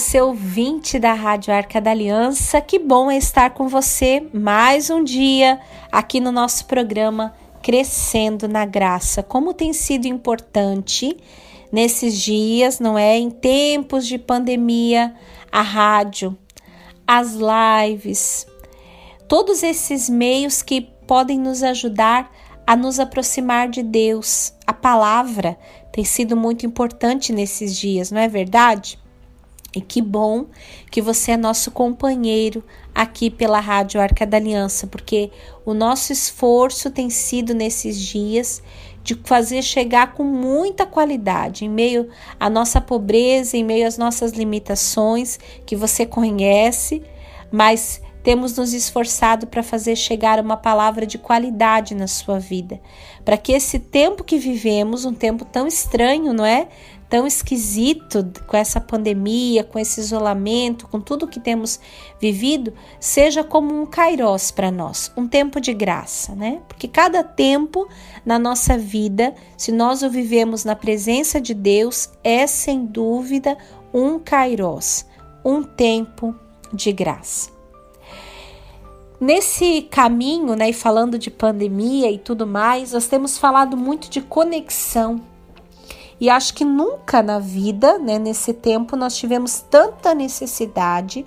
você ouvinte da Rádio Arca da Aliança. Que bom é estar com você mais um dia aqui no nosso programa Crescendo na Graça. Como tem sido importante nesses dias, não é? Em tempos de pandemia, a rádio, as lives, todos esses meios que podem nos ajudar a nos aproximar de Deus. A palavra tem sido muito importante nesses dias, não é verdade? E que bom que você é nosso companheiro aqui pela Rádio Arca da Aliança, porque o nosso esforço tem sido nesses dias de fazer chegar com muita qualidade, em meio à nossa pobreza, em meio às nossas limitações que você conhece, mas temos nos esforçado para fazer chegar uma palavra de qualidade na sua vida, para que esse tempo que vivemos, um tempo tão estranho, não é? Tão esquisito com essa pandemia, com esse isolamento, com tudo que temos vivido, seja como um kairós para nós, um tempo de graça, né? Porque cada tempo na nossa vida, se nós o vivemos na presença de Deus, é sem dúvida um kairós, um tempo de graça. Nesse caminho, né, e falando de pandemia e tudo mais, nós temos falado muito de conexão. E acho que nunca na vida, né, nesse tempo, nós tivemos tanta necessidade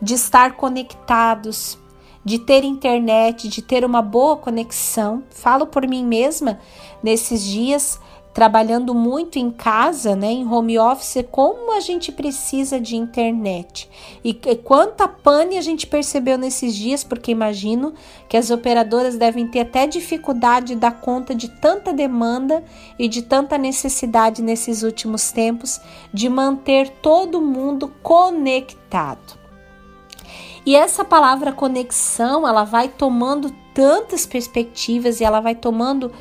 de estar conectados, de ter internet, de ter uma boa conexão. Falo por mim mesma, nesses dias trabalhando muito em casa, né, em home office, como a gente precisa de internet. E, e quanta pane a gente percebeu nesses dias, porque imagino que as operadoras devem ter até dificuldade de dar conta de tanta demanda e de tanta necessidade nesses últimos tempos de manter todo mundo conectado. E essa palavra conexão, ela vai tomando tantas perspectivas e ela vai tomando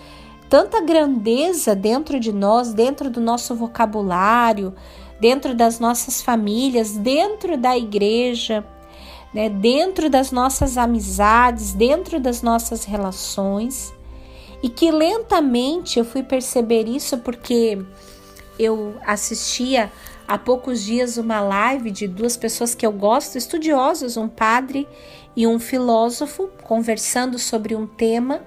tanta grandeza dentro de nós, dentro do nosso vocabulário, dentro das nossas famílias, dentro da igreja, né, dentro das nossas amizades, dentro das nossas relações. E que lentamente eu fui perceber isso porque eu assistia há poucos dias uma live de duas pessoas que eu gosto, estudiosos, um padre e um filósofo, conversando sobre um tema.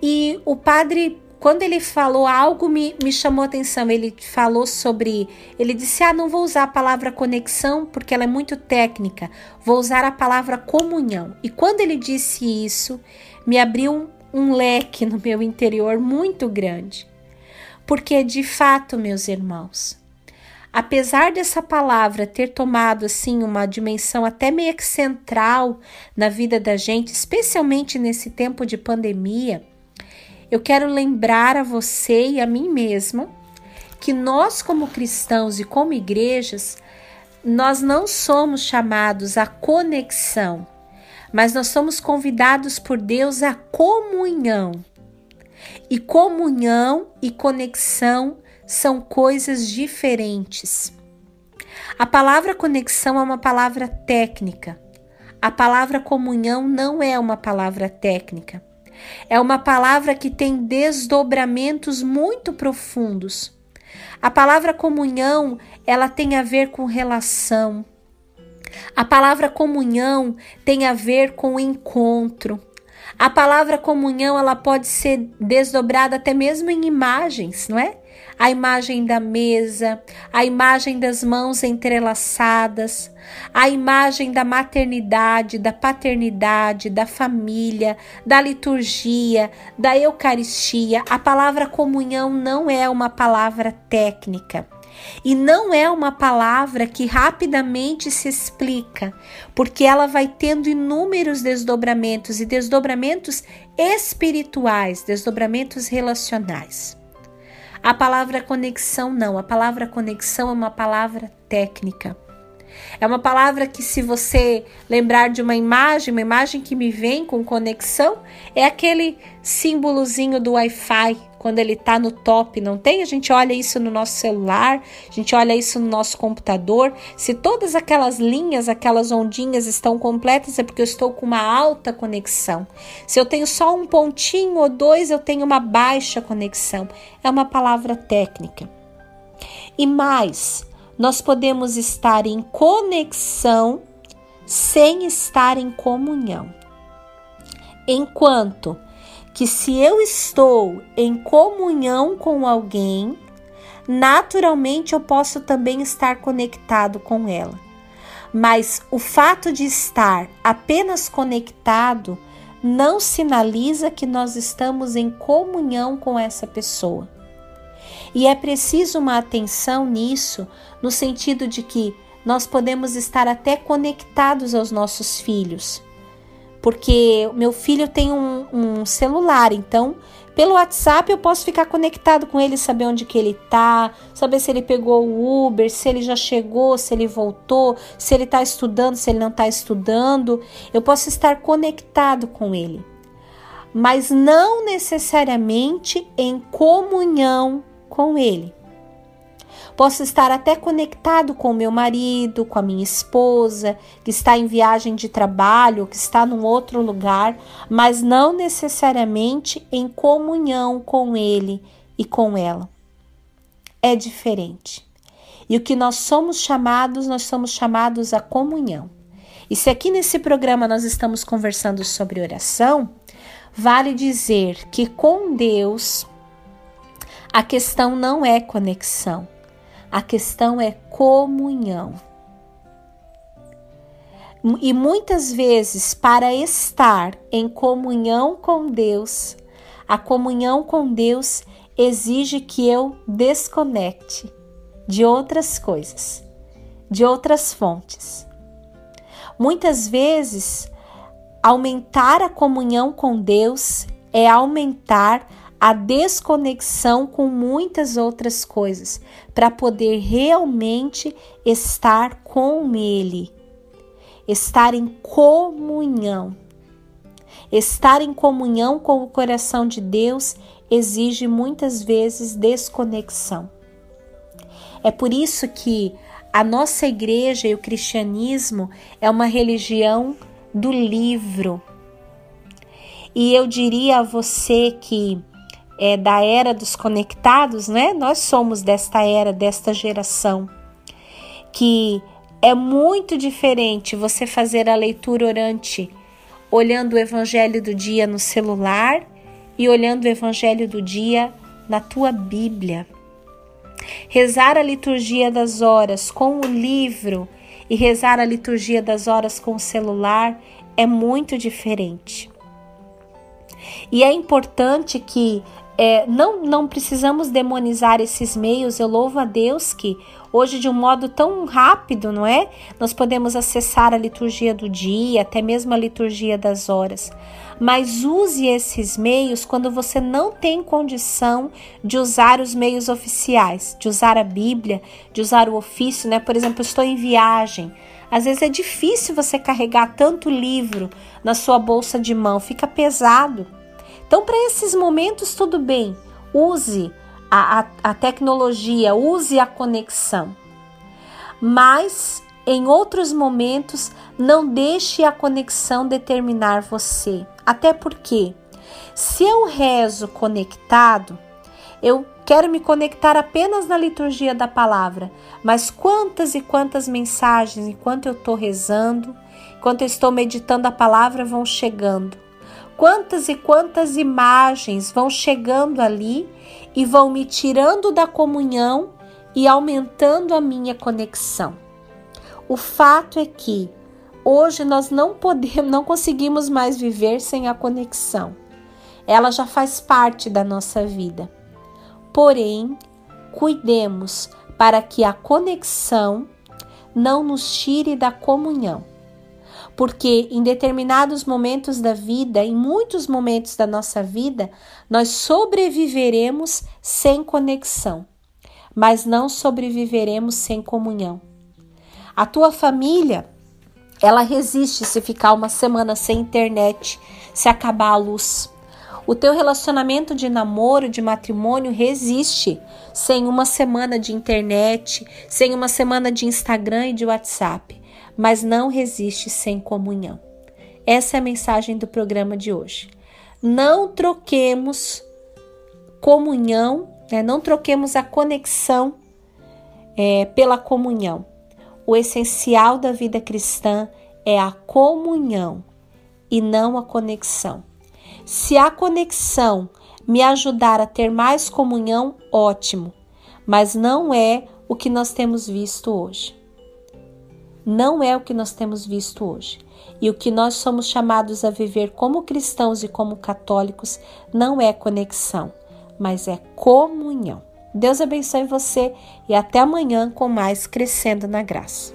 E o padre quando ele falou algo me, me chamou atenção. Ele falou sobre. Ele disse: Ah, não vou usar a palavra conexão porque ela é muito técnica. Vou usar a palavra comunhão. E quando ele disse isso, me abriu um, um leque no meu interior muito grande. Porque de fato, meus irmãos, apesar dessa palavra ter tomado assim uma dimensão até meio que central na vida da gente, especialmente nesse tempo de pandemia, eu quero lembrar a você e a mim mesma que nós, como cristãos e como igrejas, nós não somos chamados à conexão, mas nós somos convidados por Deus à comunhão. E comunhão e conexão são coisas diferentes. A palavra conexão é uma palavra técnica. A palavra comunhão não é uma palavra técnica. É uma palavra que tem desdobramentos muito profundos. A palavra comunhão, ela tem a ver com relação. A palavra comunhão tem a ver com encontro. A palavra comunhão, ela pode ser desdobrada até mesmo em imagens, não é? A imagem da mesa, a imagem das mãos entrelaçadas, a imagem da maternidade, da paternidade, da família, da liturgia, da Eucaristia. A palavra comunhão não é uma palavra técnica. E não é uma palavra que rapidamente se explica, porque ela vai tendo inúmeros desdobramentos e desdobramentos espirituais, desdobramentos relacionais. A palavra conexão não, a palavra conexão é uma palavra técnica. É uma palavra que, se você lembrar de uma imagem, uma imagem que me vem com conexão, é aquele símbolozinho do Wi-Fi quando ele está no top, não tem? A gente olha isso no nosso celular, a gente olha isso no nosso computador. Se todas aquelas linhas, aquelas ondinhas estão completas, é porque eu estou com uma alta conexão. Se eu tenho só um pontinho ou dois, eu tenho uma baixa conexão. É uma palavra técnica. E mais, nós podemos estar em conexão sem estar em comunhão. Enquanto que se eu estou em comunhão com alguém, naturalmente eu posso também estar conectado com ela. Mas o fato de estar apenas conectado não sinaliza que nós estamos em comunhão com essa pessoa. E é preciso uma atenção nisso, no sentido de que nós podemos estar até conectados aos nossos filhos. Porque meu filho tem um, um celular, então pelo WhatsApp eu posso ficar conectado com ele, saber onde que ele tá, saber se ele pegou o Uber, se ele já chegou, se ele voltou, se ele está estudando, se ele não está estudando. Eu posso estar conectado com ele, mas não necessariamente em comunhão com ele. Posso estar até conectado com o meu marido, com a minha esposa, que está em viagem de trabalho, que está num outro lugar, mas não necessariamente em comunhão com ele e com ela. É diferente. E o que nós somos chamados, nós somos chamados a comunhão. E se aqui nesse programa nós estamos conversando sobre oração, vale dizer que com Deus a questão não é conexão, a questão é comunhão. E muitas vezes, para estar em comunhão com Deus, a comunhão com Deus exige que eu desconecte de outras coisas, de outras fontes. Muitas vezes, aumentar a comunhão com Deus é aumentar a desconexão com muitas outras coisas para poder realmente estar com Ele, estar em comunhão. Estar em comunhão com o coração de Deus exige muitas vezes desconexão. É por isso que a nossa igreja e o cristianismo é uma religião do livro. E eu diria a você que é, da era dos conectados, né? Nós somos desta era, desta geração, que é muito diferente você fazer a leitura orante olhando o evangelho do dia no celular e olhando o evangelho do dia na tua Bíblia. Rezar a liturgia das horas com o livro e rezar a liturgia das horas com o celular é muito diferente. E é importante que é, não, não precisamos demonizar esses meios. Eu louvo a Deus que hoje, de um modo tão rápido, não é? Nós podemos acessar a liturgia do dia, até mesmo a liturgia das horas. Mas use esses meios quando você não tem condição de usar os meios oficiais, de usar a Bíblia, de usar o ofício, né? Por exemplo, estou em viagem. Às vezes é difícil você carregar tanto livro na sua bolsa de mão, fica pesado. Então, para esses momentos, tudo bem, use a, a, a tecnologia, use a conexão. Mas em outros momentos, não deixe a conexão determinar você. Até porque, se eu rezo conectado, eu quero me conectar apenas na liturgia da palavra, mas quantas e quantas mensagens, enquanto eu estou rezando, enquanto eu estou meditando a palavra, vão chegando. Quantas e quantas imagens vão chegando ali e vão me tirando da comunhão e aumentando a minha conexão. O fato é que hoje nós não podemos, não conseguimos mais viver sem a conexão. Ela já faz parte da nossa vida. Porém, cuidemos para que a conexão não nos tire da comunhão porque em determinados momentos da vida, em muitos momentos da nossa vida, nós sobreviveremos sem conexão, mas não sobreviveremos sem comunhão. A tua família, ela resiste se ficar uma semana sem internet, se acabar a luz. O teu relacionamento de namoro, de matrimônio resiste sem uma semana de internet, sem uma semana de Instagram e de WhatsApp mas não resiste sem comunhão. Essa é a mensagem do programa de hoje. Não troquemos comunhão, né? não troquemos a conexão é, pela comunhão. O essencial da vida cristã é a comunhão e não a conexão. Se a conexão me ajudar a ter mais comunhão, ótimo, mas não é o que nós temos visto hoje. Não é o que nós temos visto hoje. E o que nós somos chamados a viver como cristãos e como católicos não é conexão, mas é comunhão. Deus abençoe você e até amanhã com mais Crescendo na Graça.